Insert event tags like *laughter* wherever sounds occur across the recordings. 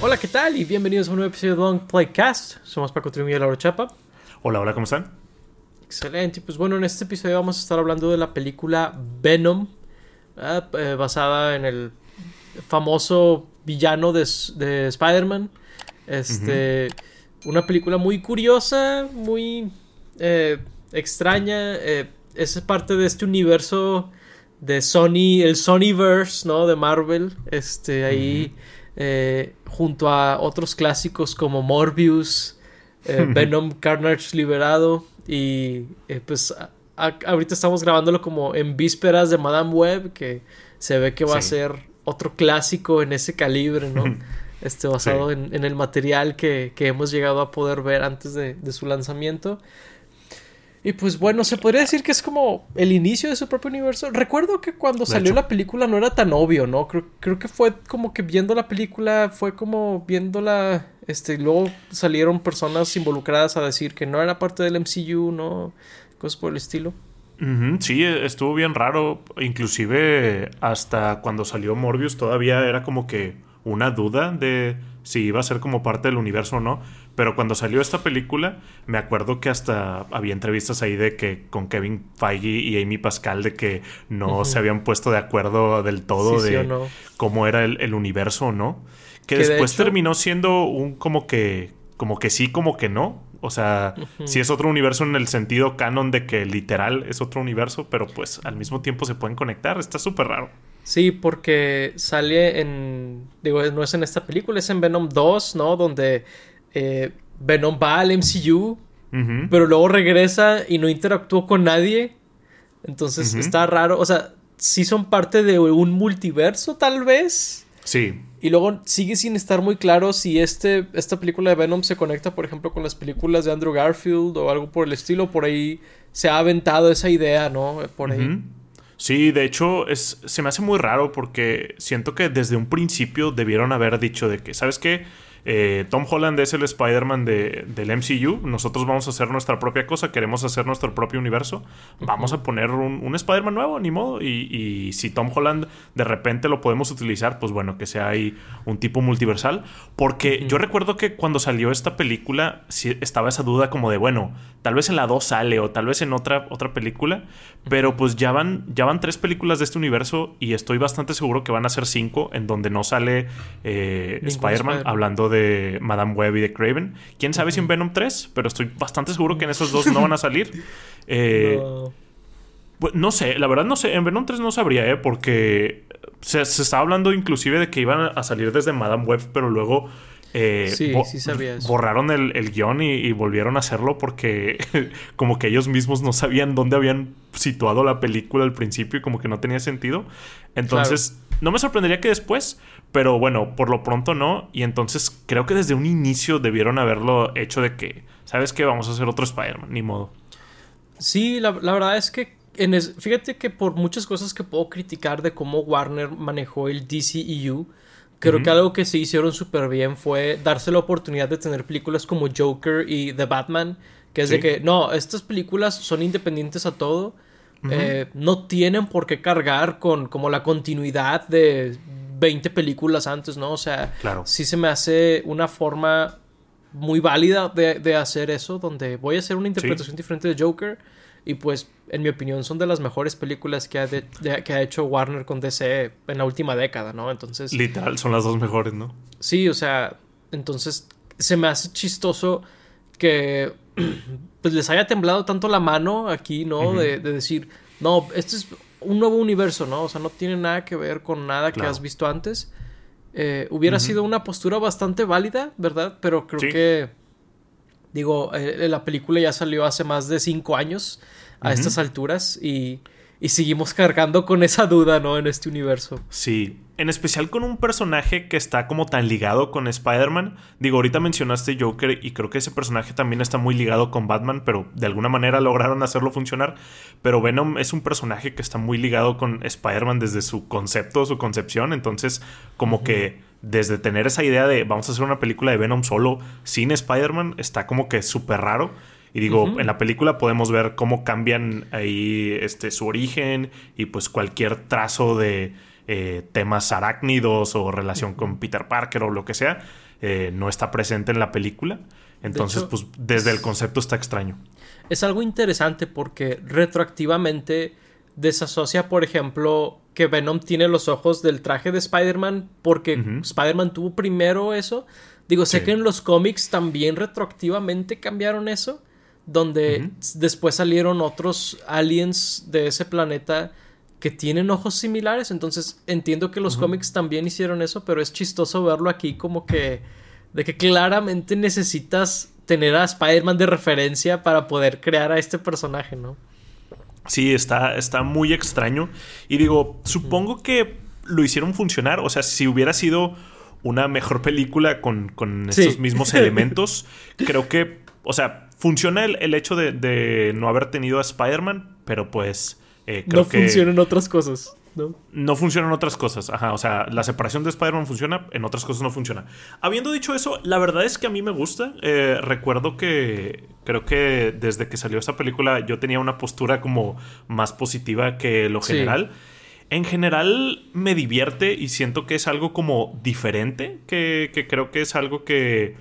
Hola, ¿qué tal? Y bienvenidos a un nuevo episodio de Long Playcast. Somos Paco Trimillo y Laura Chapa. Hola, hola, ¿cómo están? Excelente. Pues bueno, en este episodio vamos a estar hablando de la película Venom, eh, eh, basada en el famoso villano de, de Spider-Man. Este, Una película muy curiosa, muy eh, extraña. es parte de este universo de Sony, el Sonyverse, ¿no? De Marvel. Este, ahí. Eh, junto a otros clásicos como Morbius, eh, *laughs* Venom Carnage Liberado y eh, pues ahorita estamos grabándolo como en vísperas de Madame Web que se ve que va a ser otro clásico en ese calibre, ¿no? *laughs* Este, basado en, el material que, hemos llegado a poder ver antes de, de su lanzamiento. Y pues bueno, se podría decir que es como el inicio de su propio universo. Recuerdo que cuando salió la película no era tan obvio, ¿no? Creo, creo que fue como que viendo la película, fue como viéndola, este, luego salieron personas involucradas a decir que no era parte del MCU, ¿no? Cosas por el estilo. sí, estuvo bien raro. Inclusive hasta cuando salió Morbius todavía era como que una duda de si iba a ser como parte del universo o no. Pero cuando salió esta película, me acuerdo que hasta había entrevistas ahí de que con Kevin Feige y Amy Pascal de que no se habían puesto de acuerdo del todo de cómo era el, universo o no. Que, después terminó siendo un como que, como que sí, como que no. O sea, si es otro universo en el sentido canon de que literal es otro universo, pero pues al mismo tiempo se pueden conectar. Está súper raro. Sí, porque sale en. Digo, no es en esta película, es en Venom 2, ¿no? Donde eh, Venom va al MCU, pero luego regresa y no interactuó con nadie. Entonces está raro. O sea, sí son parte de un multiverso, tal vez. Sí. Y luego sigue sin estar muy claro si este, esta película de Venom se conecta, por ejemplo, con las películas de Andrew Garfield o algo por el estilo. Por ahí se ha aventado esa idea, ¿no? Por ahí. Sí, de hecho, es, se me hace muy raro porque siento que desde un principio debieron haber dicho de que, ¿sabes qué? Eh, Tom Holland es el Spider-Man de, del MCU. Nosotros vamos a hacer nuestra propia cosa. Queremos hacer nuestro propio universo. Vamos a poner un, Spider-Man nuevo, ni modo. Y, si Tom Holland de repente lo podemos utilizar, pues bueno, que sea ahí un tipo multiversal. Porque yo recuerdo que cuando salió esta película, estaba esa duda como de, bueno, tal vez en la 2 sale o tal vez en otra, otra película. Pero pues ya van, ya van tres películas de este universo y estoy bastante seguro que van a ser cinco en donde no sale eh, Spider-Man hablando de Madame Web y de Craven. Quién sabe si en Venom 3, pero estoy bastante seguro que en esos dos no van a salir. *laughs* Eh, no. sé, la verdad no sé. En Venom 3 no sabría, ¿eh? Porque se, se estaba hablando inclusive de que iban a salir desde Madame Web, pero luego eh, sí, sí sabía eso. borraron el, el guion y, volvieron a hacerlo porque *laughs* como que ellos mismos no sabían dónde habían situado la película al principio y como que no tenía sentido. Entonces, no me sorprendería que después, pero bueno, por lo pronto no. Y entonces creo que desde un inicio debieron haberlo hecho de que, ¿sabes qué? Vamos a hacer otro Spider-Man, ni modo. Sí, la, verdad es que en fíjate que por muchas cosas que puedo criticar de cómo Warner manejó el DCEU, creo que algo que se hicieron súper bien fue darse la oportunidad de tener películas como Joker y The Batman, que es de que, no, estas películas son independientes a todo. Eh, no tienen por qué cargar con como la continuidad de 20 películas antes, ¿no? O sea, sí se me hace una forma muy válida de, hacer eso, donde voy a hacer una interpretación diferente de Joker y pues, en mi opinión, son de las mejores películas que ha, que ha hecho Warner con DC en la última década, ¿no? Entonces... Literal, son las dos mejores, ¿no? Sí, o sea, entonces se me hace chistoso que *clears throat* pues les haya temblado tanto la mano aquí, ¿no? de, decir, no, este es un nuevo universo, ¿no? O sea, no tiene nada que ver con nada que has visto antes. Eh, hubiera sido una postura bastante válida, ¿verdad? Pero creo que, digo, eh, la película ya salió hace más de cinco años a estas alturas y, y seguimos cargando con esa duda, ¿no? En este universo. Sí, en especial con un personaje que está como tan ligado con Spider-Man. Digo, ahorita mencionaste Joker y creo que ese personaje también está muy ligado con Batman, pero de alguna manera lograron hacerlo funcionar. Pero Venom es un personaje que está muy ligado con Spider-Man desde su concepto, su concepción. Entonces, como que desde tener esa idea de vamos a hacer una película de Venom solo sin Spider-Man, está como que súper raro. Y digo, en la película podemos ver cómo cambian ahí este, su origen y pues cualquier trazo de eh, temas arácnidos o relación con Peter Parker o lo que sea. eh, no está presente en la película. Entonces, pues desde el concepto está extraño. Es algo interesante porque retroactivamente desasocia, por ejemplo, que Venom tiene los ojos del traje de Spider-Man porque Spider-Man tuvo primero eso. Digo, sé que en los cómics también retroactivamente cambiaron eso, donde después salieron otros aliens de ese planeta que tienen ojos similares. Entonces entiendo que los cómics también hicieron eso, pero es chistoso verlo aquí como que de que claramente necesitas tener a Spider-Man de referencia para poder crear a este personaje, ¿no? Sí, está, está muy extraño. Y digo, supongo que lo hicieron funcionar. O sea, si hubiera sido una mejor película con, con estos mismos *laughs* elementos, creo que, o sea, funciona el, hecho de, no haber tenido a Spider-Man, pero pues... Eh, creo no funcionan otras cosas. ¿no? No funcionan otras cosas. Ajá, o sea, la separación de Spider-Man funciona, en otras cosas no funciona. Habiendo dicho eso, la verdad es que a mí me gusta. Eh, recuerdo que creo que desde que salió esa película yo tenía una postura como más positiva que lo general. En general me divierte y siento que es algo como diferente, que, que creo que es algo que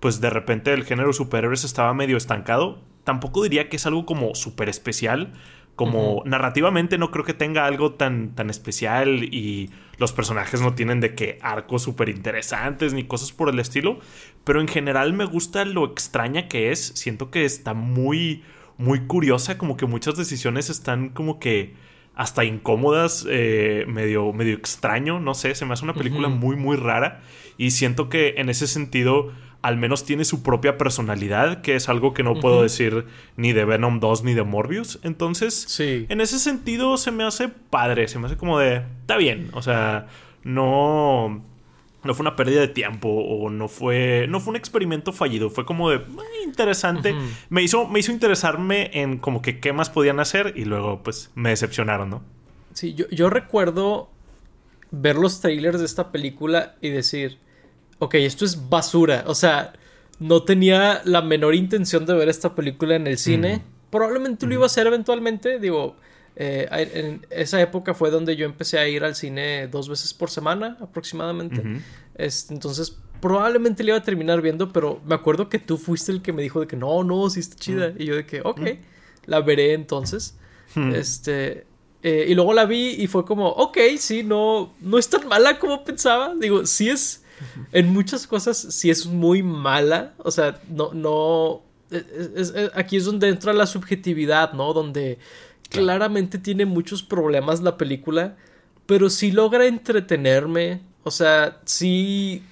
pues de repente el género superhéroes estaba medio estancado. Tampoco diría que es algo como súper especial, como narrativamente no creo que tenga algo tan, tan especial y los personajes no tienen de qué arcos súper interesantes ni cosas por el estilo, pero en general me gusta lo extraña que es, siento que está muy, muy curiosa, como que muchas decisiones están como que hasta incómodas, eh, medio, medio extraño, no sé, se me hace una película muy, muy rara y siento que en ese sentido al menos tiene su propia personalidad, que es algo que no puedo decir ni de Venom 2 ni de Morbius. Entonces, en ese sentido se me hace padre, se me hace como de, está bien, o sea, no no fue una pérdida de tiempo o no fue no fue un experimento fallido, fue como de interesante. Me hizo me hizo interesarme en como que qué más podían hacer y luego pues me decepcionaron, ¿no? Sí, yo, yo recuerdo ver los trailers de esta película y decir, ok, esto es basura. O sea, no tenía la menor intención de ver esta película en el cine. Probablemente lo iba a hacer eventualmente. Digo, eh, en esa época fue donde yo empecé a ir al cine dos veces por semana aproximadamente. entonces, probablemente le iba a terminar viendo, pero me acuerdo que tú fuiste el que me dijo de que no, no, sí está chida. Y yo de que, ok, la veré entonces. Este. Eh, y luego la vi y fue como, ok, sí, no, no es tan mala como pensaba. Digo, sí es en muchas cosas sí es muy mala. O sea, no, no. aquí es donde entra la subjetividad, ¿no? Donde claramente tiene muchos problemas la película. Pero sí logra entretenerme. O sea, sí.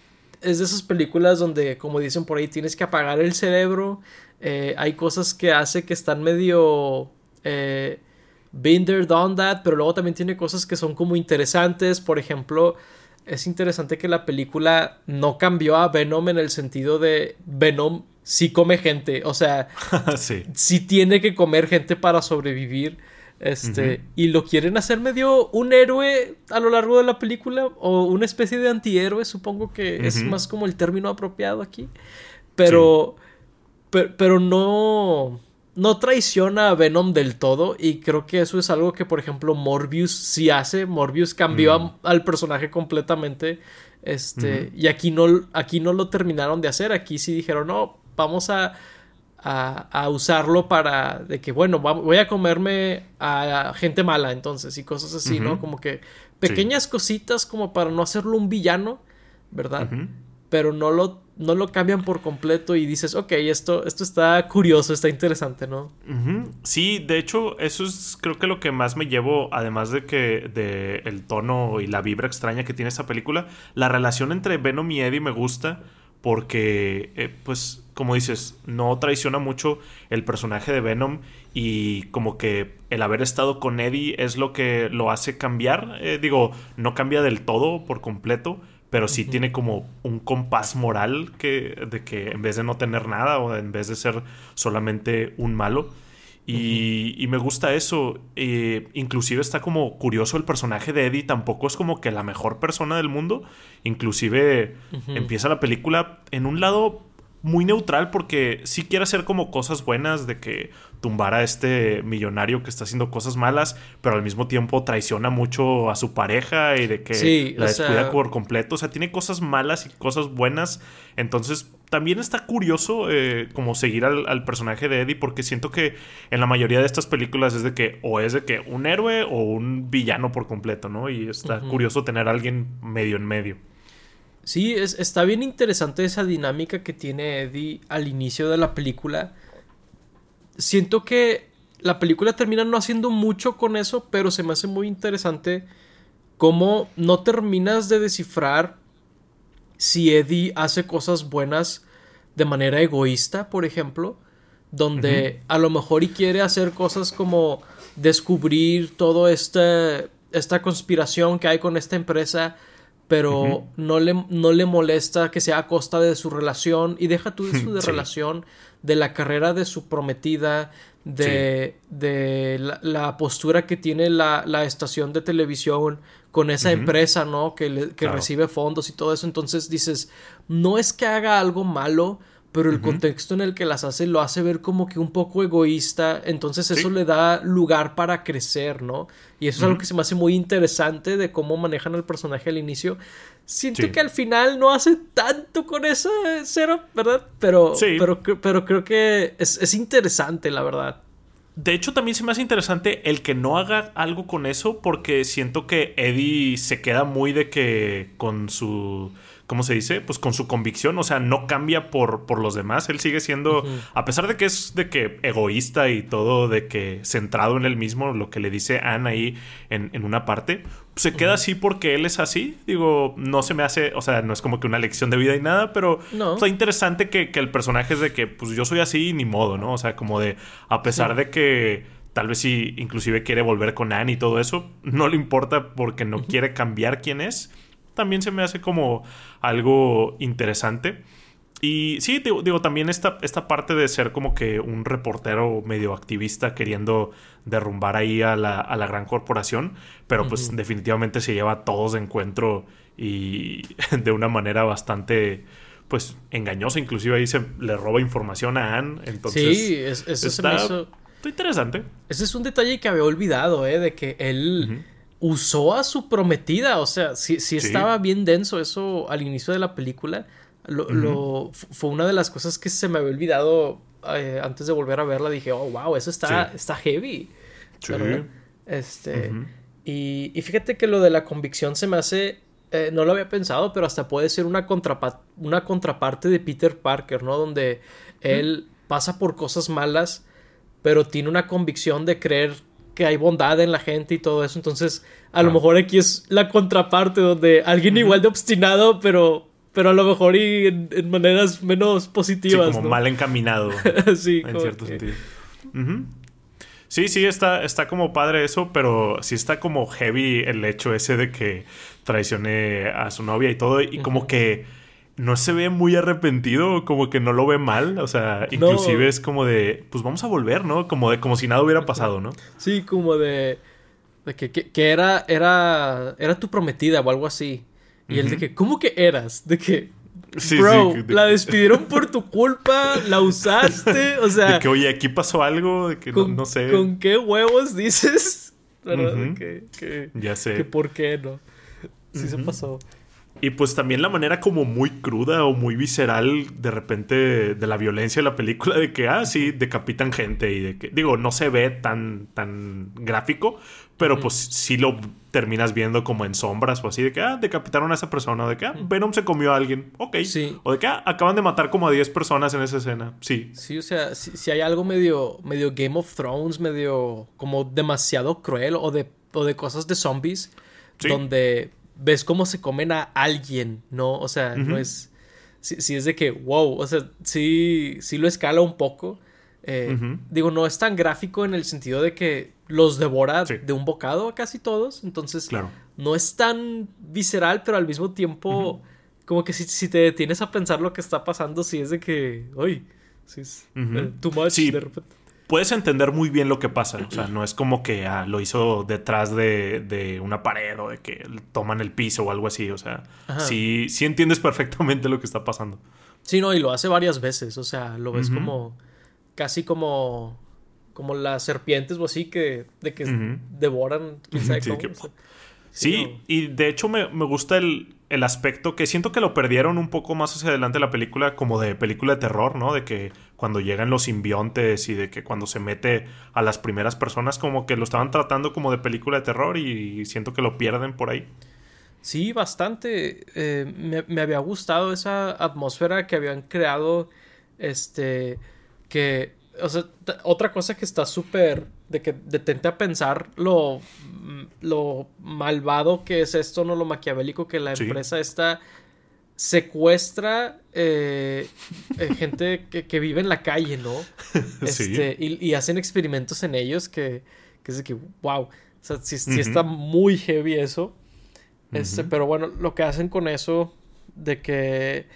Es de esas películas donde, como dicen por ahí, tienes que apagar el cerebro. Eh, hay cosas que hace que están medio. Eh, been there, done that. Pero luego también tiene cosas que son como interesantes. Por ejemplo es interesante que la película no cambió a Venom en el sentido de Venom sí come gente, o sea, *laughs* sí. tiene que comer gente para sobrevivir. Este, y lo quieren hacer medio un héroe a lo largo de la película o una especie de antihéroe, supongo que es más como el término apropiado aquí. Pero, pero no no traiciona a Venom del todo y creo que eso es algo que por ejemplo Morbius sí hace. Morbius cambió mm. al personaje completamente. Este, y aquí no, aquí no lo terminaron de hacer. Aquí sí dijeron, no, vamos a, a, usarlo para de que, bueno, voy a comerme a gente mala entonces y cosas así, ¿no? Como que pequeñas cositas como para no hacerlo un villano, ¿verdad? Pero no lo no lo cambian por completo y dices, ok, esto, esto está curioso, está interesante, ¿no? Sí, de hecho, eso es creo que lo que más me llevo, además de que de el tono y la vibra extraña que tiene esta película, la relación entre Venom y Eddie me gusta porque, eh, pues, como dices, no traiciona mucho el personaje de Venom y como que el haber estado con Eddie es lo que lo hace cambiar. Eh, digo, no cambia del todo por completo, pero sí tiene como un compás moral que, de que en vez de no tener nada o en vez de ser solamente un malo. Y, me gusta eso. Eh, inclusive está como curioso el personaje de Eddie. Tampoco es como que la mejor persona del mundo. Inclusive empieza la película en un lado muy neutral porque sí quiere hacer como cosas buenas de que tumbar a este millonario que está haciendo cosas malas, pero al mismo tiempo traiciona mucho a su pareja y de que la descuida por completo. O sea, tiene cosas malas y cosas buenas. Entonces, también está curioso eh, como seguir al, personaje de Eddie porque siento que en la mayoría de estas películas es de que o es de que un héroe o un villano por completo, ¿no? Y está curioso tener a alguien medio en medio. Sí, es, está bien interesante esa dinámica que tiene Eddie al inicio de la película. Siento que la película termina no haciendo mucho con eso, pero se me hace muy interesante cómo no terminas de descifrar si Eddie hace cosas buenas de manera egoísta, por ejemplo, donde a lo mejor y quiere hacer cosas como descubrir toda este, esta conspiración que hay con esta empresa pero no, le, no le molesta que sea a costa de su relación y deja tú de *laughs* su relación, de la carrera de su prometida, de, de la, postura que tiene la, la, estación de televisión con esa empresa, ¿no? Que, que recibe fondos y todo eso. Entonces dices, no es que haga algo malo, pero el contexto en el que las hace lo hace ver como que un poco egoísta, entonces eso le da lugar para crecer, ¿no? Y eso es algo que se me hace muy interesante de cómo manejan al personaje al inicio. Siento que al final no hace tanto con eso, cero, ¿verdad? Pero, pero, pero creo que es, es interesante, la verdad. De hecho, también se me hace interesante el que no haga algo con eso, porque siento que Eddie se queda muy de que con su ¿cómo se dice? Pues con su convicción, o sea, no cambia por, por los demás, él sigue siendo, a pesar de que es de que egoísta y todo, de que centrado en él mismo, lo que le dice Anne ahí en, una parte, se queda así porque él es así, digo, no se me hace, o sea, no es como que una lección de vida y nada, pero no. está interesante que, el personaje es de que, pues yo soy así ni modo, ¿no? O sea, como de, a pesar de que tal vez si inclusive quiere volver con Anne y todo eso, no le importa porque no quiere cambiar quién es también se me hace como algo interesante. Y sí, digo, también esta, esta parte de ser como que un reportero medio activista queriendo derrumbar ahí a la, a la gran corporación, pero pues definitivamente se lleva a todos de encuentro y *laughs* de una manera bastante pues engañosa, inclusive ahí se le roba información a Anne, entonces sí, eso se me hizo... interesante. Ese es un detalle que había olvidado, ¿eh? De que él usó a su prometida. O sea, sí, sí, estaba bien denso eso al inicio de la película. Lo, fue una de las cosas que se me había olvidado eh, antes de volver a verla. Dije, oh, wow, eso está, está heavy. Este. y, y, fíjate que lo de la convicción se me hace. Eh, no lo había pensado, pero hasta puede ser una, una contraparte de Peter Parker, ¿no? Donde él pasa por cosas malas, pero tiene una convicción de creer que hay bondad en la gente y todo eso. Entonces, a lo mejor aquí es la contraparte donde alguien igual de obstinado, pero, pero a lo mejor y en, maneras menos positivas. Sí, como mal encaminado. *laughs* sí, en cierto sentido. Sí, sí, está, está como padre eso, pero sí está como heavy el hecho ese de que traicione a su novia y todo. Y como que no se ve muy arrepentido, como que no lo ve mal, o sea, inclusive es como de, pues vamos a volver, ¿no? Como de, como si nada hubiera pasado, ¿no? Sí, como de, de que, que, era, era, era tu prometida o algo así. Y él de que, ¿cómo que eras? De que, bro, la despidieron por tu culpa, la usaste, o sea... De que, oye, aquí pasó algo, de que no, sé. ¿Con qué huevos dices? *laughs* ¿Verdad? que, que, ya sé. Que por qué no. Sí se pasó. Y pues también la manera como muy cruda o muy visceral de repente de la violencia de la película de que, ah, sí, decapitan gente y de que, digo, no se ve tan, tan gráfico, pero pues sí lo terminas viendo como en sombras o así, de que, ah, decapitaron a esa persona, o de que, ah, Venom se comió a alguien, ok. Sí. O de que, ah, acaban de matar como a 10 personas en esa escena, sí. Sí, o sea, si, hay algo medio, medio Game of Thrones, medio como demasiado cruel o de, o de cosas de zombies, donde ves cómo se comen a alguien, ¿no? O sea, no es... Si, es de que, wow, o sea, sí, sí lo escala un poco. Eh, digo, no es tan gráfico en el sentido de que los devora de un bocado a casi todos. Entonces, claro. no es tan visceral, pero al mismo tiempo, como que si, si, te detienes a pensar lo que está pasando, sí es de que, uy, sí es eh, too much de repente puedes entender muy bien lo que pasa. O sea, no es como que ah, lo hizo detrás de, una pared o de que toman el piso o algo así. O sea, sí, sí entiendes perfectamente lo que está pasando. Sí, no, y lo hace varias veces, o sea, lo ves como casi como como las serpientes o así que de que devoran quién sabe cómo. Sí, y de hecho me, gusta el, el, aspecto que siento que lo perdieron un poco más hacia adelante la película, como de película de terror, ¿no? De que cuando llegan los simbiontes y de que cuando se mete a las primeras personas, como que lo estaban tratando como de película de terror y siento que lo pierden por ahí. Sí, bastante. Eh, me, me, había gustado esa atmósfera que habían creado. Este. Que o sea, otra cosa que está súper. de que detente a pensar lo. Mm, lo malvado que es esto, no lo maquiavélico que la empresa está. Secuestra eh, eh, gente que, vive en la calle, ¿no? *laughs* Este, y, hacen experimentos en ellos que. que es de que, wow. O sea, sí, está muy heavy eso. Este, pero bueno, lo que hacen con eso. de que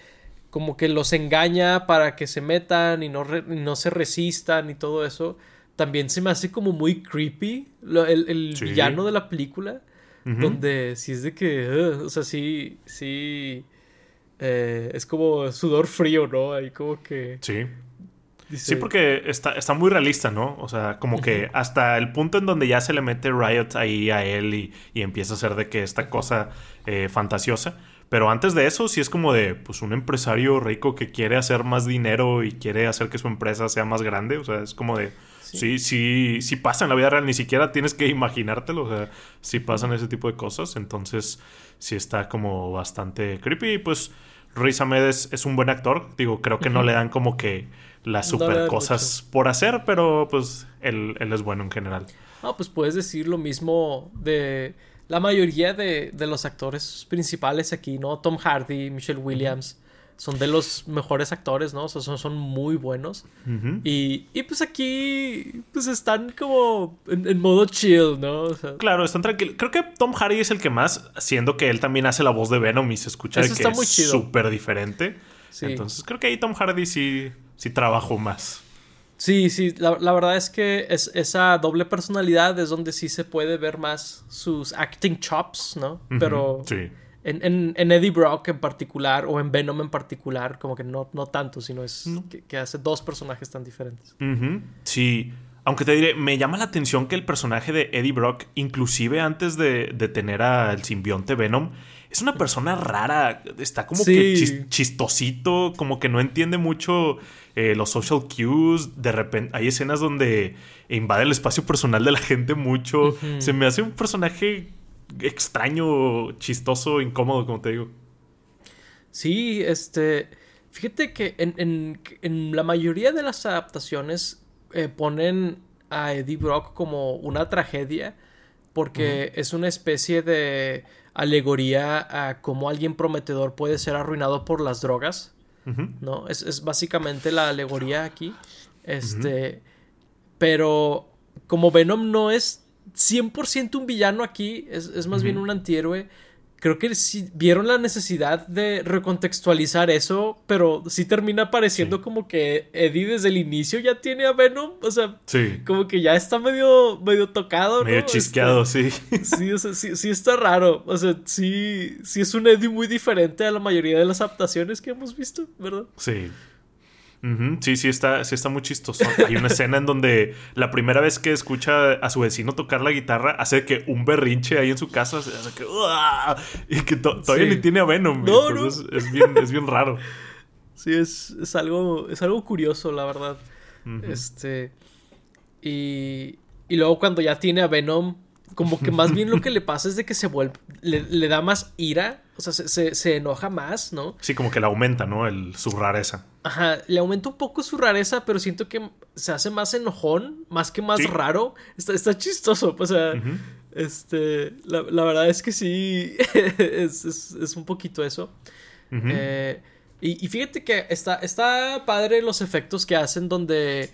como que los engaña para que se metan y no, no se resistan y todo eso. También se me hace como muy creepy el, villano de la película. Donde sí es de que, o sea, sí, sí, eh, es como sudor frío, ¿no? Ahí como que... Sí. Sí, porque está, está muy realista, ¿no? O sea, como que hasta el punto en donde ya se le mete Riot ahí a él y, y empieza a hacer de que esta cosa eh, fantasiosa. Pero antes de eso, sí es como de pues un empresario rico que quiere hacer más dinero y quiere hacer que su empresa sea más grande. O sea, es como de. Sí, sí, sí, pasa en la vida real, ni siquiera tienes que imaginártelo. O sea, sí pasan ese tipo de cosas. Entonces, sí está como bastante creepy. Y pues, Riz Ahmed es, un buen actor. Digo, creo que no le dan como que las super cosas por hacer, pero pues él, él es bueno en general. No, pues puedes decir lo mismo de la mayoría de, los actores principales aquí, ¿no? Tom Hardy, Michelle Williams, son de los mejores actores, ¿no? O sea, son, son muy buenos. y, y, pues aquí, pues están como en, modo chill, ¿no? claro, están tranquilos. Creo que Tom Hardy es el que más, siendo que él también hace la voz de Venom y se escucha que es súper diferente. Entonces creo que ahí Tom Hardy sí, sí trabajó más. Sí, sí, la, verdad es que es, esa doble personalidad es donde sí se puede ver más sus acting chops, ¿no? Pero sí. En, Eddie Brock en particular o en Venom en particular, como que no, no tanto, sino es que, hace dos personajes tan diferentes. Sí, aunque te diré, me llama la atención que el personaje de Eddie Brock, inclusive antes de, de tener al simbionte Venom, es una persona rara, está como que chistosito, como que no entiende mucho eh, los social cues, de repente hay escenas donde invade el espacio personal de la gente mucho, se me hace un personaje extraño, chistoso, incómodo, como te digo. Sí, este, fíjate que en, la mayoría de las adaptaciones eh, ponen a Eddie Brock como una tragedia porque es una especie de alegoría a cómo alguien prometedor puede ser arruinado por las drogas. ¿No? Es, básicamente la alegoría aquí. Este. Pero como Venom no es 100% un villano aquí, es, es más bien un antihéroe creo que sí vieron la necesidad de recontextualizar eso, pero sí termina pareciendo como que Eddie desde el inicio ya tiene a Venom, o sea, como que ya está medio, medio tocado, Medio chisqueado, sí. Sí, o sea, sí, sí, está raro, o sea, sí, sí es un Eddie muy diferente a la mayoría de las adaptaciones que hemos visto, ¿verdad? Sí. Sí, sí está, sí está muy chistoso. Hay una escena en donde la primera vez que escucha a su vecino tocar la guitarra hace que un berrinche ahí en su casa hace que, y que todavía ni tiene a Venom. No, Es, bien, es bien raro. Sí, es, es, algo, es algo curioso, la verdad. Este. Y, y luego cuando ya tiene a Venom, como que más bien lo que le pasa es de que se vuelve, le, da más ira, o sea, se, enoja más, ¿no? Sí, como que le aumenta, ¿no? El, su rareza. Ajá, le aumenta un poco su rareza, pero siento que se hace más enojón, más que más raro. Está, está chistoso, o sea, este, la, verdad es que sí, *laughs* es, un poquito eso. Eh, y, y, fíjate que está, está padre los efectos que hacen donde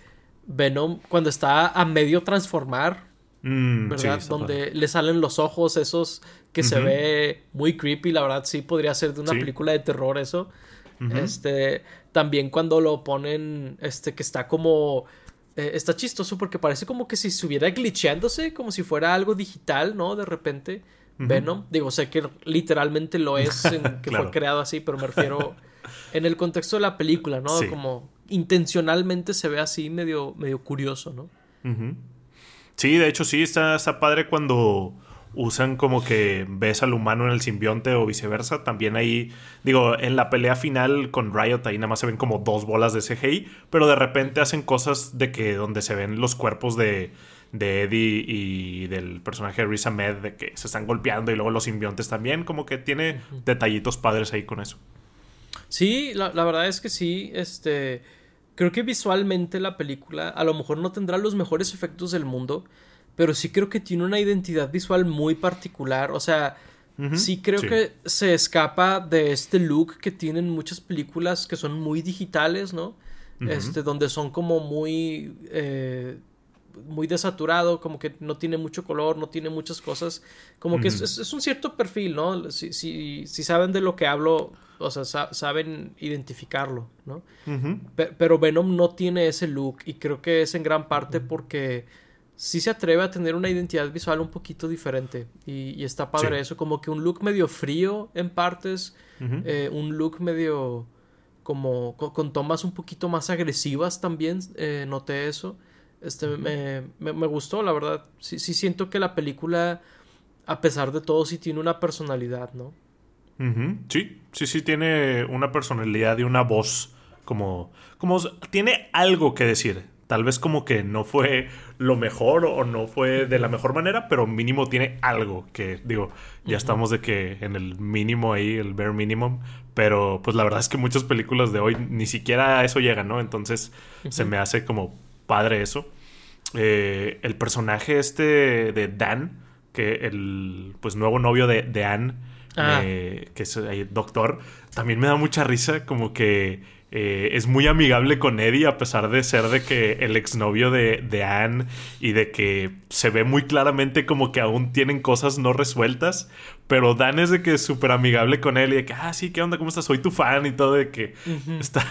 Venom, cuando está a medio transformar, Mm, ¿Verdad? Donde le salen los ojos esos que se ve muy creepy, la verdad sí podría ser de una película de terror eso. Este, también cuando lo ponen este que está como eh, está chistoso porque parece como que si estuviera glitcheándose, como si fuera algo digital, ¿no? De repente Venom, digo, sé que literalmente lo es, *laughs* que fue creado así, pero me refiero en el contexto de la película, ¿no? Como intencionalmente se ve así medio, medio curioso, ¿no? Sí, de hecho sí, está, está padre cuando usan como que ves al humano en el simbionte o viceversa. También ahí, digo, en la pelea final con Riot ahí nada más se ven como dos bolas de CGI, pero de repente hacen cosas de que donde se ven los cuerpos de, de Eddie y del personaje de Riz Ahmed de que se están golpeando y luego los simbiontes también, como que tiene detallitos padres ahí con eso. Sí, la, la verdad es que sí, este... Creo que visualmente la película a lo mejor no tendrá los mejores efectos del mundo, pero sí creo que tiene una identidad visual muy particular. O sea, sí creo que se escapa de este look que tienen muchas películas que son muy digitales, ¿no? Este, donde son como muy. Eh, muy desaturado, como que no tiene mucho color, no tiene muchas cosas. Como que es, un cierto perfil, ¿no? Si, si, si saben de lo que hablo, o sea, saben identificarlo, ¿no? pero Venom no tiene ese look y creo que es en gran parte porque sí se atreve a tener una identidad visual un poquito diferente y, está padre eso, como que un look medio frío en partes, eh, un look medio como con, tomas un poquito más agresivas también, eh, noté eso. Este, me, me, gustó, la verdad. Sí, sí siento que la película, a pesar de todo, sí tiene una personalidad, ¿no? Sí, sí, sí tiene una personalidad y una voz como, como tiene algo que decir. Tal vez como que no fue lo mejor o no fue de la mejor manera, pero mínimo tiene algo que, digo, ya estamos de que en el mínimo ahí, el bare minimum, pero pues la verdad es que muchas películas de hoy ni siquiera a eso llegan, ¿no? Entonces se me hace como padre eso. Eh, el personaje este de Dan, que el pues nuevo novio de, de Anne, Ah. que es el doctor, también me da mucha risa como que eh, es muy amigable con Eddie a pesar de ser de que el exnovio de, de Anne y de que se ve muy claramente como que aún tienen cosas no resueltas, pero Dan es de que es súper amigable con él y de que, ah, sí, ¿qué onda? ¿Cómo estás? Soy tu fan y todo, de que *laughs* está,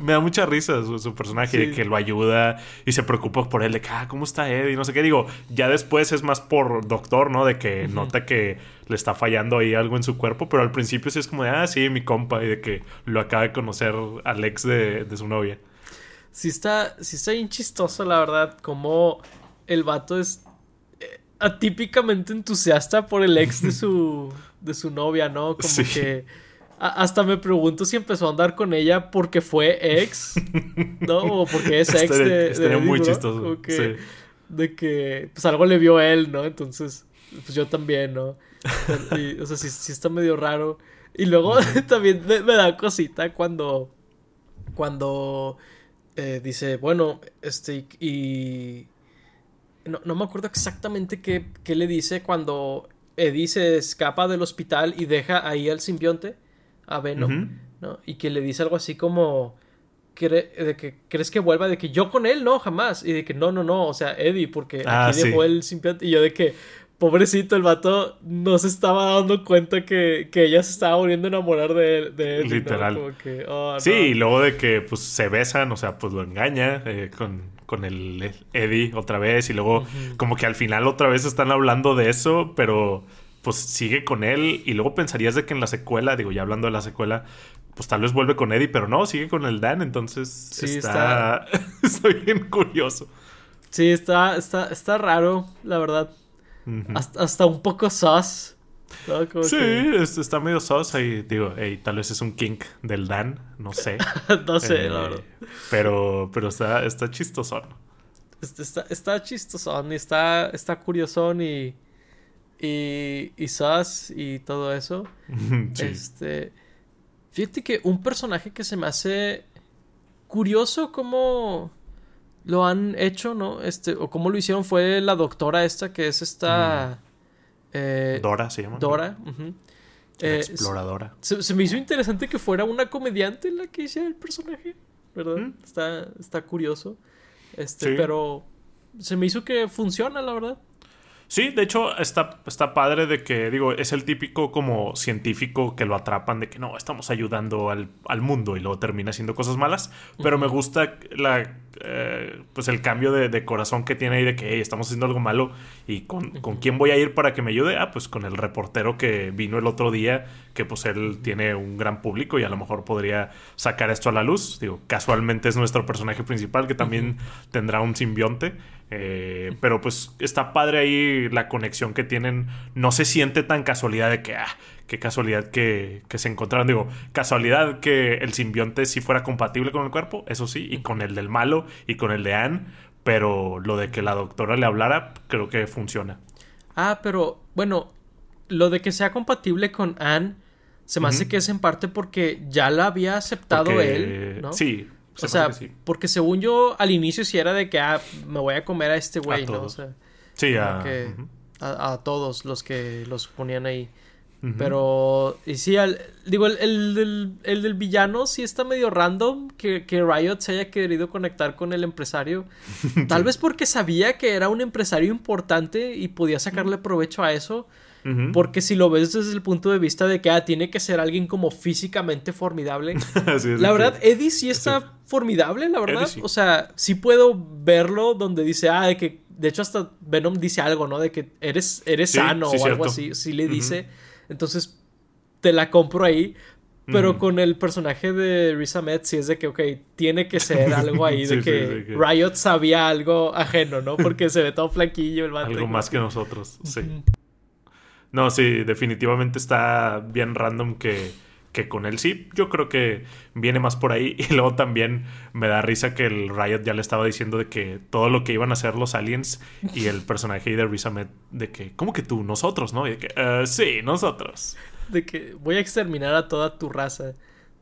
me da mucha risa su, personaje, de que lo ayuda y se preocupa por él, de que, ah, ¿cómo está Eddie? No sé qué, digo, ya después es más por doctor, ¿no? De que nota que le está fallando ahí algo en su cuerpo, pero al principio sí es como de, ah, sí, mi compa, y de que lo acaba de conocer Alex de, de su novia. Sí está, sí está bien chistoso, la verdad, como el vato es atípicamente entusiasta por el ex de su, *laughs* de su novia, ¿no? Como que hasta me pregunto si empezó a andar con ella porque fue ex, ¿no? O porque es *laughs* ex de, estaría muy chistoso. De que pues algo le vio a él, ¿no? Entonces, pues yo también, ¿no? o sea, sí, está medio raro. Y luego *laughs* también me, da cosita cuando. Cuando eh, dice, bueno, este, y. No, me acuerdo exactamente qué, qué, le dice cuando Eddie se escapa del hospital y deja ahí al simbionte, a Venom, ¿no? Y que le dice algo así como. de que crees que vuelva, de que yo con él, no, jamás. Y de que no, no, no, o sea, Eddie, porque ah, aquí dejó el simbionte. Y yo de que, pobrecito, el vato no se estaba dando cuenta que, ella se estaba volviendo a enamorar de, él. Literal. Oh, sí, y luego de que pues se besan, o sea, pues lo engaña eh, con, el Eddie otra vez y luego como que al final otra vez están hablando de eso, pero pues sigue con él y luego pensarías de que en la secuela, digo, ya hablando de la secuela, pues tal vez vuelve con Eddie, pero no, sigue con el Dan, entonces sí, está... está... *laughs* bien curioso. Sí, está, está, está raro, la verdad hasta, un poco sus. Sí, está medio sus ahí. Digo, tal vez es un kink del Dan, no sé. *laughs* no sé, la eh, verdad. Pero, pero está, está chistosón. Está, está chistosón y está, está curiosón y, y, y sus y todo eso. *laughs* Este. Fíjate que un personaje que se me hace curioso como lo han hecho, ¿no? Este, o cómo lo hicieron fue la doctora esta, que es esta... Eh, Dora se llama. Dora. Eh, exploradora. Se, me hizo interesante que fuera una comediante la que hiciera el personaje, ¿verdad? Está, está curioso. Este, pero se me hizo que funciona, la verdad. Sí, de hecho está, está padre de que, digo, es el típico como científico que lo atrapan de que no, estamos ayudando al, mundo y luego termina haciendo cosas malas, pero me gusta la eh, pues el cambio de, corazón que tiene ahí de que estamos haciendo algo malo y con, con, quién voy a ir para que me ayude. Ah, pues con el reportero que vino el otro día, que pues él tiene un gran público y a lo mejor podría sacar esto a la luz. Digo, casualmente es nuestro personaje principal que también tendrá un simbionte. Eh, pero pues está padre ahí la conexión que tienen. No se siente tan casualidad de que, ah, qué casualidad que, que, se encontraron. Digo, casualidad que el simbionte sí fuera compatible con el cuerpo, eso sí, y con el del malo y con el de Anne. Pero lo de que la doctora le hablara, creo que funciona. Ah, pero bueno, lo de que sea compatible con Anne, se me hace que es en parte porque ya la había aceptado él, ¿no? Sí, o sea, porque según yo al inicio sí era de que ah, me voy a comer a este güey, ¿no? O sea, sí, a... a, todos los que los ponían ahí. Pero, y sí, digo, el, el, el, del villano sí está medio random que, que, Riot se haya querido conectar con el empresario. *laughs* Tal vez porque sabía que era un empresario importante y podía sacarle provecho a eso. Porque si lo ves desde el punto de vista de que ah, tiene que ser alguien como físicamente formidable. *laughs* la verdad, Eddie sí está formidable, la verdad. O sea, sí puedo verlo donde dice, ah, de que. De hecho, hasta Venom dice algo, ¿no? De que eres, eres sano o algo así. Sí le dice. Entonces, te la compro ahí. Pero con el personaje de Riz Ahmed, sí es de que, ok, tiene que ser algo ahí, *laughs* de que Riot sabía algo ajeno, ¿no? Porque se ve todo flaquillo el vato. Algo más que nosotros, sí. No, sí, definitivamente está bien random que, que con él sí. Yo creo que viene más por ahí. *laughs* Y luego también me da risa que el Riot ya le estaba diciendo de que todo lo que iban a hacer los aliens y el personaje de Risa Met, de que, ¿cómo que tú? Nosotros, ¿no? Y de que, uh, sí, nosotros. De que voy a exterminar a toda tu raza.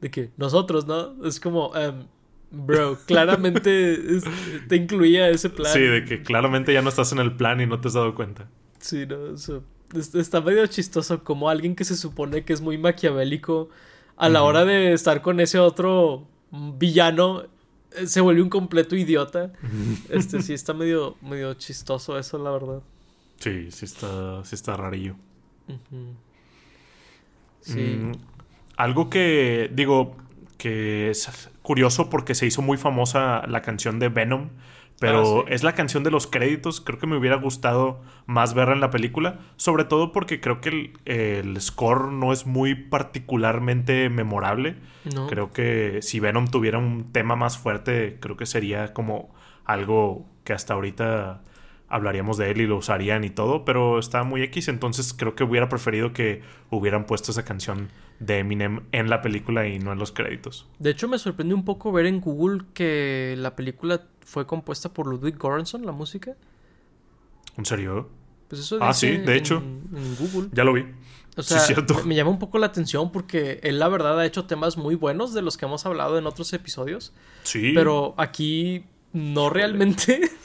De que nosotros, ¿no? Es como, um, bro, *laughs* claramente te incluía ese plan. Sí, de que claramente ya no estás en el plan y no te has dado cuenta. Sí, no, eso está medio chistoso como alguien que se supone que es muy maquiavélico a la hora de estar con ese otro villano eh, se vuelve un completo idiota. Este sí está medio medio chistoso eso, la verdad. Sí, sí está sí está rarillo. Sí. Mm, algo que digo que es curioso porque se hizo muy famosa la canción de Venom pero ah, es la canción de los créditos. Creo que me hubiera gustado más verla en la película. Sobre todo porque creo que el, score no es muy particularmente memorable. Creo que si Venom tuviera un tema más fuerte, creo que sería como algo que hasta ahorita hablaríamos de él y lo usarían y todo. Pero está muy X. Entonces creo que hubiera preferido que hubieran puesto esa canción de Eminem en la película y no en los créditos. De hecho, me sorprendió un poco ver en Google que la película fue compuesta por Ludwig Göransson, la música. ¿En serio? Pues eso ah, sí, de hecho. En Google. Ya lo vi. O sea, Me, llama un poco la atención porque él, la verdad, ha hecho temas muy buenos de los que hemos hablado en otros episodios. Sí. Pero aquí no realmente. *laughs*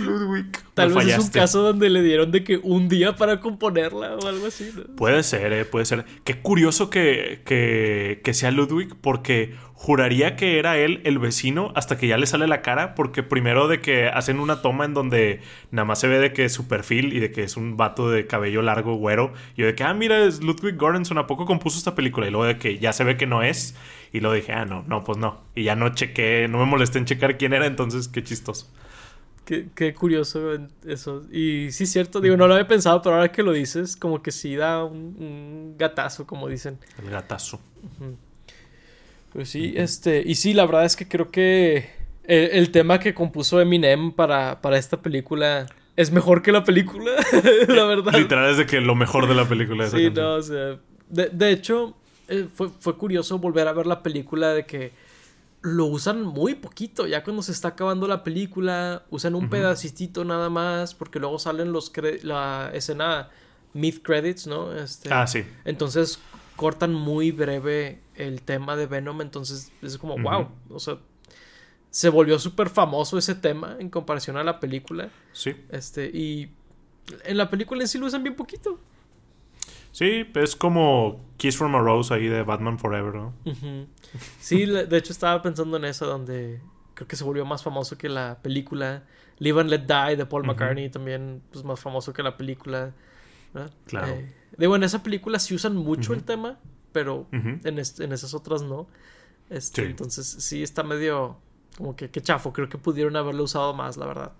Ludwig. *laughs* Tal vez es un caso donde le dieron de que un día para componerla o algo así. Puede ser, eh, puede ser. Qué curioso que, que, que, sea Ludwig porque juraría que era él el vecino hasta que ya le sale la cara porque primero de que hacen una toma en donde nada más se ve de que es su perfil y de que es un vato de cabello largo, güero. Y yo de que, ah, mira, es Ludwig Göransson, ¿a poco compuso esta película? Y luego de que ya se ve que no es. Y luego dije, ah, no, no, pues no. Y ya no chequé, no me molesté en checar quién era, entonces qué chistoso. Qué, curioso eso. Y sí, cierto, digo, no lo había pensado, pero ahora que lo dices, como que sí da un, gatazo, como dicen. El gatazo. Pues sí, este, y sí, la verdad es que creo que el, tema que compuso Eminem para, para esta película es mejor que la película, *laughs* la verdad. Literal es de que lo mejor de la película es Sí, no, o sea, de, de hecho, eh, fue, fue curioso volver a ver la película de que lo usan muy poquito. Ya cuando se está acabando la película, usan un pedacito nada más, porque luego salen los la escena mid credits, ¿no? Este, ah, sí. Entonces cortan muy breve el tema de Venom, entonces es como, wow, o sea, se volvió súper famoso ese tema en comparación a la película. Sí. Este, y en la película en sí lo usan bien poquito. Sí, es como Kiss from a Rose ahí de Batman Forever, ¿no? Sí, de hecho estaba pensando en eso, donde creo que se volvió más famoso que la película. Live and Let Die de Paul McCartney también, pues más famoso que la película. Claro. Eh, digo, en esa película sí usan mucho el tema, pero en, en, esas otras no. Este, Entonces sí está medio, como que qué chafo. Creo que pudieron haberlo usado más, la verdad.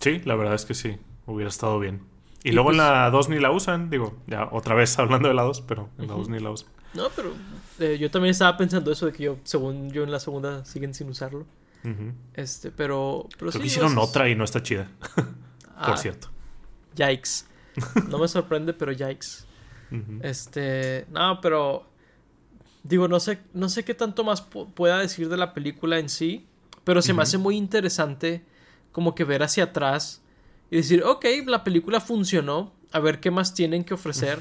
Sí, la verdad es que sí. Hubiera estado bien. Y, luego en pues la 2 ni la usan. Digo, ya otra vez *laughs* hablando de la 2, pero en la 2 ni la usan. No, pero eh, yo también estaba pensando eso de que yo, según yo en la segunda, siguen sin usarlo. Este, pero. pero Creo que hicieron otra y no está chida. *laughs* Por ah, cierto. Yikes. No me sorprende, pero yikes. Este. No, pero. Digo, no sé, no sé qué tanto más pueda decir de la película en sí. Pero se me hace muy interesante como que ver hacia atrás y decir, ok, la película funcionó. A ver qué más tienen que ofrecer.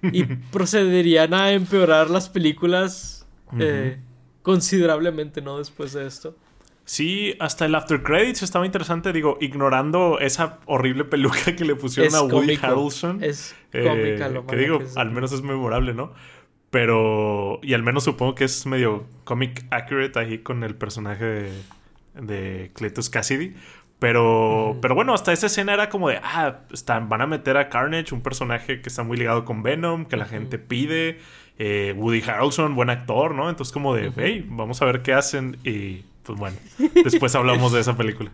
y *laughs* procederían a empeorar las películas eh, considerablemente, ¿no? Después de esto. Sí, hasta el after credits estaba interesante, digo, ignorando esa horrible peluca que le pusieron a Woody Harrelson. Es eh, cómica lo Que digo, al menos es memorable, ¿no? Pero. Y al menos supongo que es medio comic accurate ahí con el personaje de, de Cletus Cassidy. Pero, pero bueno, hasta esa escena era como de, ah, están, van a meter a Carnage, un personaje que está muy ligado con Venom, que la gente pide. Eh, Woody Harrelson, buen actor, ¿no? Entonces como de, hey, vamos a ver qué hacen. Y pues bueno, después hablamos de esa película.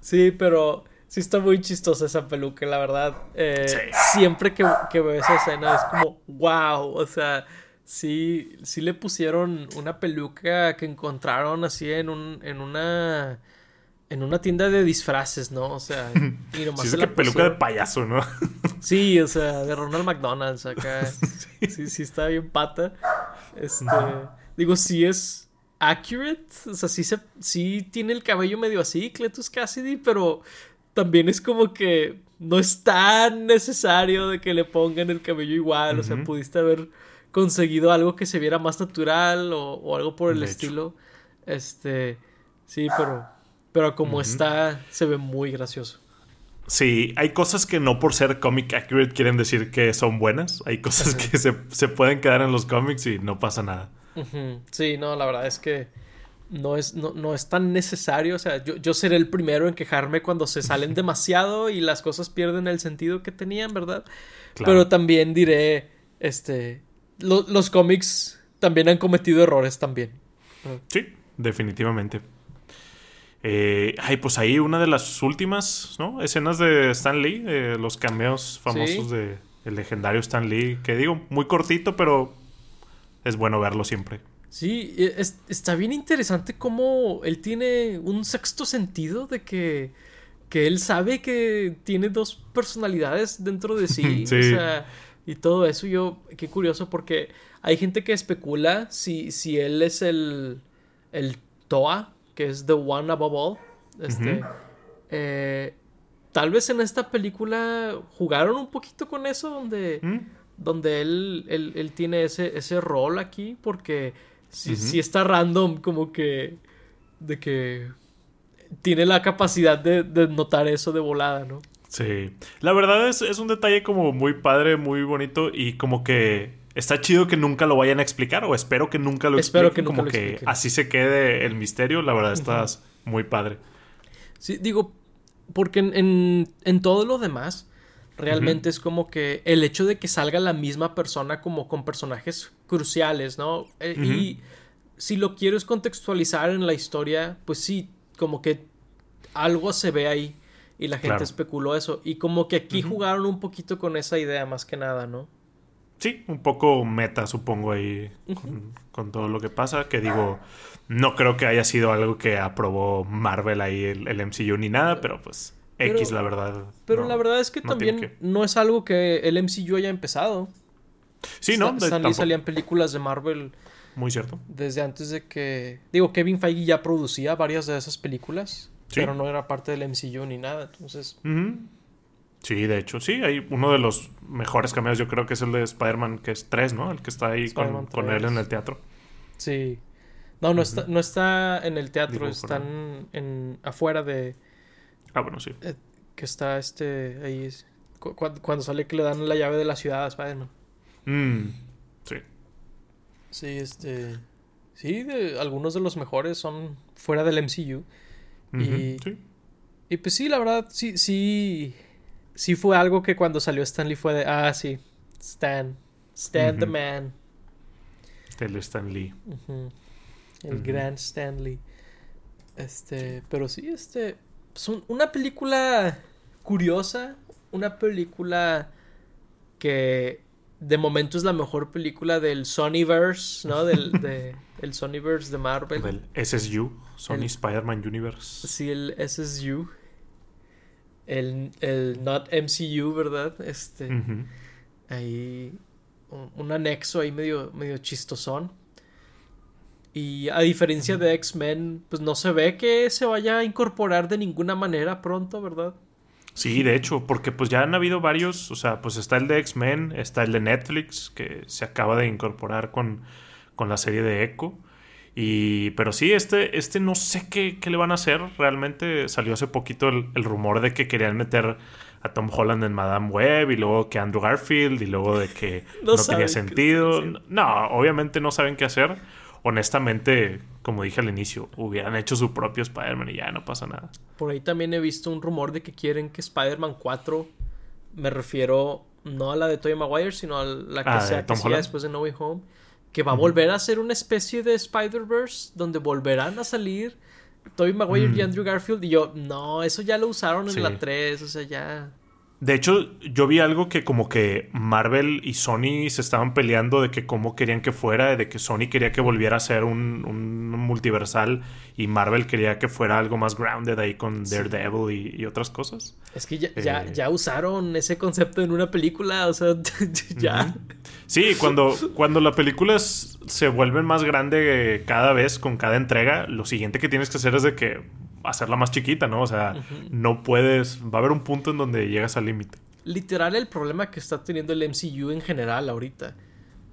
Sí, pero sí está muy chistosa esa peluca, la verdad. Eh, siempre que, que, veo esa escena es como, wow, o sea, sí, sí le pusieron una peluca que encontraron así en, un, en una en una tienda de disfraces, ¿no? O sea, *laughs* y nomás sí, es que peluca de payaso, ¿no? sí, o sea, de Ronald McDonald's acá. *laughs* sí. sí, está bien pata. Este, digo, sí es accurate, o sea, sí se sí tiene el cabello medio así, Cletus Cassidy, pero también es como que no es tan necesario de que le pongan el cabello igual, o sea, pudiste haber conseguido algo que se viera más natural o, algo por el estilo. Este, sí, pero pero como está, se ve muy gracioso. Sí, hay cosas que no por ser comic accurate quieren decir que son buenas. Hay cosas que se, pueden quedar en los cómics y no pasa nada. Sí, no, la verdad es que no es, no, es tan necesario. O sea, yo, seré el primero en quejarme cuando se salen *laughs* demasiado y las cosas pierden el sentido que tenían, ¿verdad? Pero también diré, este, los cómics también han cometido errores también. Sí, definitivamente. Eh, ay, pues ahí una de las últimas, ¿no? Escenas de Stan Lee, los cameos famosos de el legendario Stan Lee, que digo, muy cortito, pero es bueno verlo siempre. Sí, e, está bien interesante cómo él tiene un sexto sentido de que, que él sabe que tiene dos personalidades dentro de sí. *laughs* sí. O sea, y todo eso, yo, qué curioso, porque hay gente que especula si, si él es el, el Toa, que es The One Above All. Este, eh, tal vez en esta película jugaron un poquito con eso, donde, mm. donde él, él, tiene ese, ese rol aquí, porque si, está random, como que, de que tiene la capacidad de, de notar eso de volada, ¿no? Sí, la verdad es, es un detalle como muy padre, muy bonito y como que está chido que nunca lo vayan a explicar o espero que nunca lo espero que nunca como que así se quede el misterio la verdad estás muy padre. Sí digo porque en, en, todo lo demás realmente es como que el hecho de que salga la misma persona como con personajes cruciales no eh, y si lo quieres contextualizar en la historia pues sí como que algo se ve ahí y la gente especuló eso. Y como que aquí jugaron un poquito con esa idea más que nada no sí, un poco meta, supongo, ahí con, todo lo que pasa. Que digo, no creo que haya sido algo que aprobó Marvel ahí, el, MCU ni nada, pero pues X, la verdad. Pero la verdad es que también no es algo que el MCU haya empezado. Sí, ¿no? Stanley salían películas de Marvel. Muy cierto. Desde antes de que. Digo, Kevin Feige ya producía varias de esas películas. Pero no era parte del MCU ni nada. Entonces. Sí, de hecho, sí, hay uno de los mejores cameos, yo creo que es el de Spider-Man, que es 3, ¿no? El que está ahí con, él en el teatro. Sí. No, no, está, no está en el teatro, están en, afuera de... Ah, bueno, sí. Eh, que está este, ahí, cuando sale que le dan la llave de la ciudad a Spider-Man. Mm, sí. Sí, este... Sí, de, algunos de los mejores son fuera del MCU. y, sí. y pues sí, la verdad, sí, sí sí fue algo que cuando salió Stanley fue de, ah, sí, Stan, Stan the man. El Stan El gran Stanley. Este, pero sí, este, es una película curiosa, una película que de momento es la mejor película del Sonyverse, ¿no? Del *laughs* de, el Sonyverse de Marvel. Del SSU, Sony Spider-Man Universe. Sí, el SSU. El, el Not MCU, ¿verdad? Este. Ahí. Un, anexo ahí medio, medio chistosón. Y a diferencia de X-Men, pues no se ve que se vaya a incorporar de ninguna manera pronto, ¿verdad? Sí, de hecho, porque pues ya han habido varios, o sea, pues está el de X-Men, está el de Netflix, que se acaba de incorporar con, con la serie de Echo. Y, pero sí, este, este no sé qué, qué le van a hacer. Realmente salió hace poquito el, rumor de que querían meter a Tom Holland en Madame Web y luego que Andrew Garfield y luego de que *laughs* no, no tenía sentido. No, obviamente no saben qué hacer honestamente, como dije al inicio, hubieran hecho su propio Spider-Man y ya no pasa nada. Por ahí también he visto un rumor de que quieren que Spider-Man 4, me refiero no a la de Tobey Maguire, sino a la que ah, sea que siga después de No Way Home, que va a volver a ser una especie de Spider-Verse donde volverán a salir Tobey Maguire y Andrew Garfield. Y yo, no, eso ya lo usaron en la 3, o sea, ya. De hecho, yo vi algo que como que Marvel y Sony se estaban peleando de que cómo querían que fuera, de que Sony quería que volviera a ser un, multiversal y Marvel quería que fuera algo más grounded ahí con Daredevil y, otras cosas. Es que ya, ya, eh, usaron ese concepto en una película, o sea, *laughs* ya. Sí, cuando, cuando la película se vuelve más grande cada vez con cada entrega, lo siguiente que tienes que hacer es de que hacerla más chiquita, ¿no? O sea, no puedes, va a haber un punto en donde llegas al límite. Literal el problema que está teniendo el MCU en general ahorita.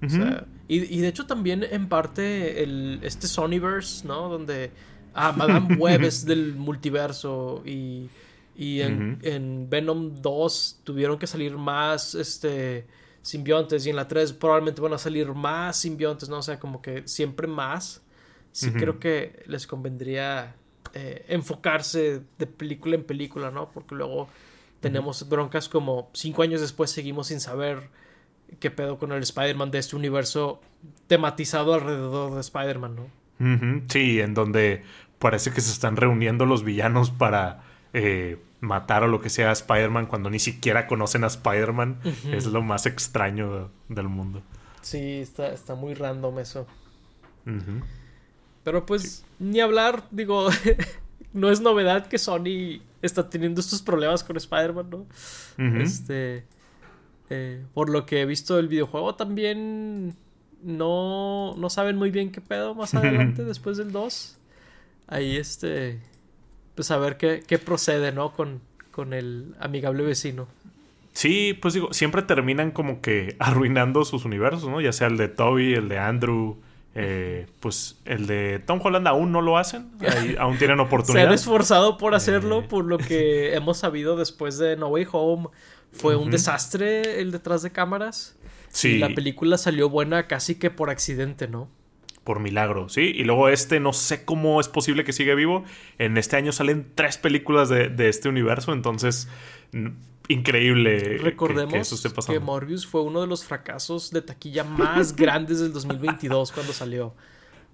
O sea, y, de hecho también en parte el, este Sonyverse, ¿no? Donde, ah, Madame *laughs* Web es del multiverso y, y en, en, Venom 2 tuvieron que salir más, este, simbiontes y en la 3 probablemente van a salir más simbiontes, ¿no? O sea, como que siempre más. Sí creo que les convendría eh, enfocarse de película en película, ¿no? Porque luego tenemos broncas como cinco años después seguimos sin saber qué pedo con el Spider-Man de este universo tematizado alrededor de Spider-Man, ¿no? Sí, en donde parece que se están reuniendo los villanos para eh, matar o lo que sea a Spider-Man cuando ni siquiera conocen a Spider-Man. Es lo más extraño del mundo. Sí, está, está muy random eso. Pero pues, ni hablar, digo, *laughs* no es novedad que Sony está teniendo estos problemas con Spider-Man, ¿no? Este. Eh, por lo que he visto del videojuego también no, no saben muy bien qué pedo más *laughs* adelante, después del 2. Ahí este. Pues a ver qué, qué procede, ¿no? Con, con el amigable vecino. Sí, pues digo, siempre terminan como que *laughs* arruinando sus universos, ¿no? Ya sea el de Toby, el de Andrew, eh, pues el de Tom Holland aún no lo hacen, *laughs* aún tienen oportunidad. Se han esforzado por hacerlo, eh. por lo que *laughs* hemos sabido después de No Way Home. Fue un desastre el detrás de cámaras. Sí. Y la película salió buena casi que por accidente, ¿no? Por milagro, sí. Y luego este, no sé cómo es posible que siga vivo. En este año salen tres películas de, de este universo, entonces increíble. Recordemos que, Morbius fue uno de los fracasos de taquilla más *laughs* grandes del 2022 cuando salió.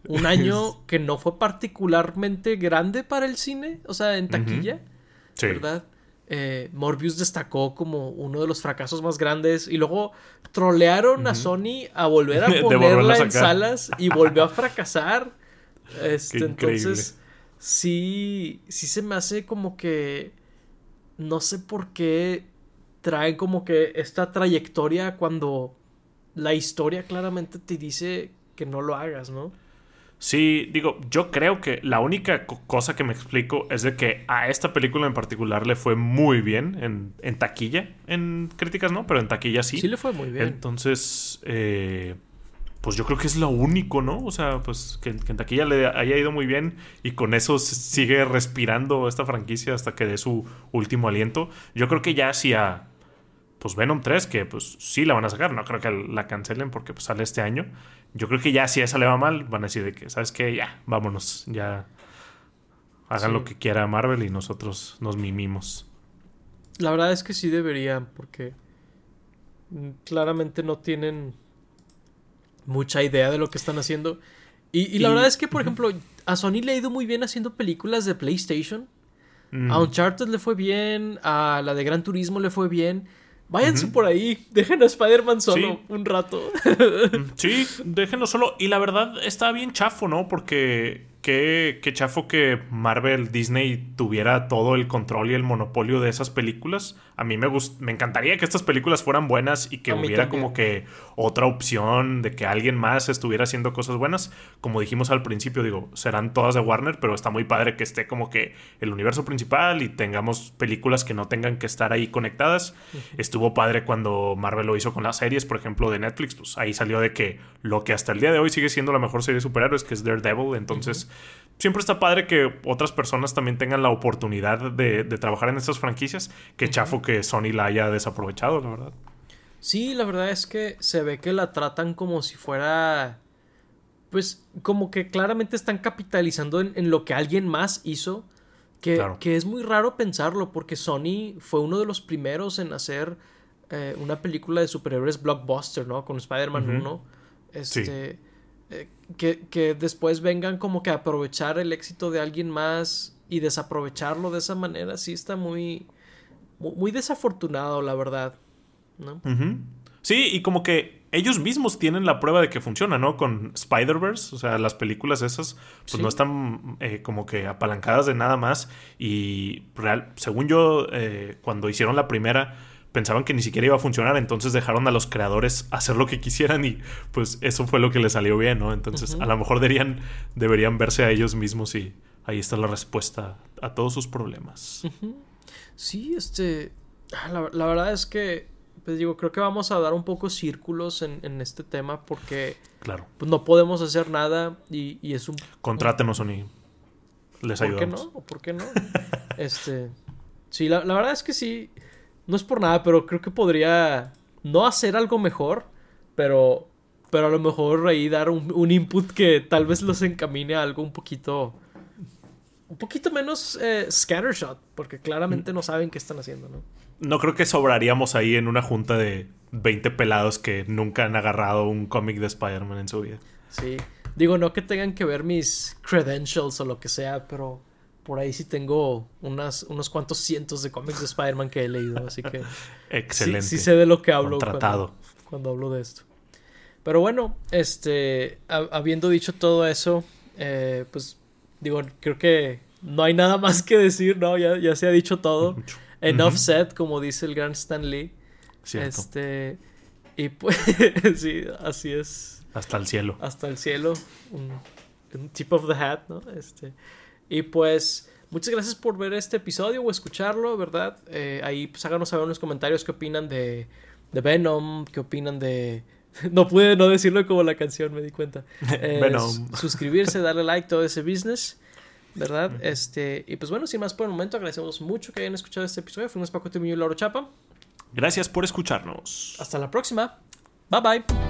Un año que no fue particularmente grande para el cine, o sea, en taquilla, ¿verdad? Eh, Morbius destacó como uno de los fracasos más grandes y luego trolearon a Sony a volver a *laughs* ponerla en salas y volvió a *laughs* fracasar. Este, entonces, sí, sí se me hace como que no sé por qué traen como que esta trayectoria cuando la historia claramente te dice que no lo hagas, ¿no? Sí, digo, yo creo que la única cosa que me explico es de que a esta película en particular le fue muy bien en, en taquilla, en críticas no, pero en taquilla sí. Sí le fue muy bien. Entonces, eh, pues yo creo que es lo único, ¿no? O sea, pues que, en taquilla le haya ido muy bien y con eso sigue respirando esta franquicia hasta que dé su último aliento. Yo creo que ya hacia, pues Venom 3, que pues sí la van a sacar, no creo que la cancelen porque pues sale este año. Yo creo que ya si esa le va mal, van a decir de que, ¿sabes qué? Ya, vámonos, ya hagan lo que quiera Marvel y nosotros nos mimimos. La verdad es que sí deberían, porque claramente no tienen mucha idea de lo que están haciendo. Y, la verdad es que, por ejemplo, a Sony le ha ido muy bien haciendo películas de PlayStation. Mm. A Uncharted le fue bien, a la de Gran Turismo le fue bien. Váyanse por ahí, dejen a Spider-Man solo Sí. un rato. *laughs* Sí, déjenlo solo. Y la verdad está bien chafo, ¿no? Porque qué, qué chafo que Marvel, Disney tuviera todo el control y el monopolio de esas películas. A mí me, gust- me encantaría que estas películas fueran buenas y que hubiera también. como que otra opción de que alguien más estuviera haciendo cosas buenas. Como dijimos al principio, digo, serán todas de Warner, pero está muy padre que esté como que el universo principal y tengamos películas que no tengan que estar ahí conectadas. Estuvo padre cuando Marvel lo hizo con las series, por ejemplo, de Netflix, pues ahí salió de que lo que hasta el día de hoy sigue siendo la mejor serie de superhéroes, que es Daredevil. Entonces, siempre está padre que otras personas también tengan la oportunidad de, de trabajar en estas franquicias. Que chafo que Sony la haya desaprovechado, la verdad. Sí, la verdad es que se ve que la tratan como si fuera. Pues como que claramente están capitalizando en, en lo que alguien más hizo. Que, Claro. que es muy raro pensarlo, porque Sony fue uno de los primeros en hacer eh, una película de superhéroes blockbuster, ¿no? Con Spider-Man Ujú. 1. Este. Eh, que, que después vengan como que a aprovechar el éxito de alguien más y desaprovecharlo de esa manera, sí está muy. Muy, muy desafortunado, la verdad. ¿No? Sí, y como que ellos mismos tienen la prueba de que funciona, ¿no? Con Spider-Verse, o sea, las películas esas, pues Sí. no están eh, como que apalancadas de nada más. Y real, según yo, eh, cuando hicieron la primera, pensaban que ni siquiera iba a funcionar, entonces dejaron a los creadores hacer lo que quisieran y pues eso fue lo que les salió bien, ¿no? Entonces, a lo mejor deberían, deberían verse a ellos mismos y ahí está la respuesta a todos sus problemas. Sí, este. ah, La, la verdad es que. Pues digo, creo que vamos a dar un poco círculos en, en este tema porque Claro. pues, no podemos hacer nada y, y es un. Contrátenos, Sony. Les ¿Por qué ayudamos. no? ¿O por qué no? este. Sí, la, la verdad es que sí. No es por nada, pero creo que podría no hacer algo mejor, pero. Pero a lo mejor ahí dar un, un input que tal vez los encamine a algo un poquito. Un poquito menos eh, scattershot, porque claramente no saben qué están haciendo, ¿no? No creo que sobraríamos ahí en una junta de 20 pelados que nunca han agarrado un cómic de Spider-Man en su vida. Sí. Digo, no que tengan que ver mis credentials o lo que sea, pero por ahí sí tengo unas, unos cuantos cientos de cómics de Spider-Man que he leído, así que *laughs* Excelente. sí sé de lo que hablo cuando, cuando hablo de esto. Pero bueno, este, ha- habiendo dicho todo eso, eh, pues digo, creo que no hay nada más que decir, ¿no? Ya, ya se ha dicho todo. Mucho. Enough said, como dice el gran Stan Lee. Cierto. Este, y pues, *laughs* sí, así es Hasta el cielo. hasta el cielo. Un, un tip of the hat, ¿no? Este. Y pues, muchas gracias por ver este episodio o escucharlo, ¿verdad? Eh, ahí, pues háganos saber en los comentarios qué opinan de, de Venom, qué opinan de. *laughs* No pude no decirlo como la canción, me di cuenta. *laughs* Eh, Venom. Suscribirse, darle like, todo ese business. ¿Verdad? Este. Y pues bueno, sin más por el momento, agradecemos mucho que hayan escuchado este episodio. Fuimos Paco Timillo y Lauro Chapa. Gracias por escucharnos. Hasta la próxima. Bye bye.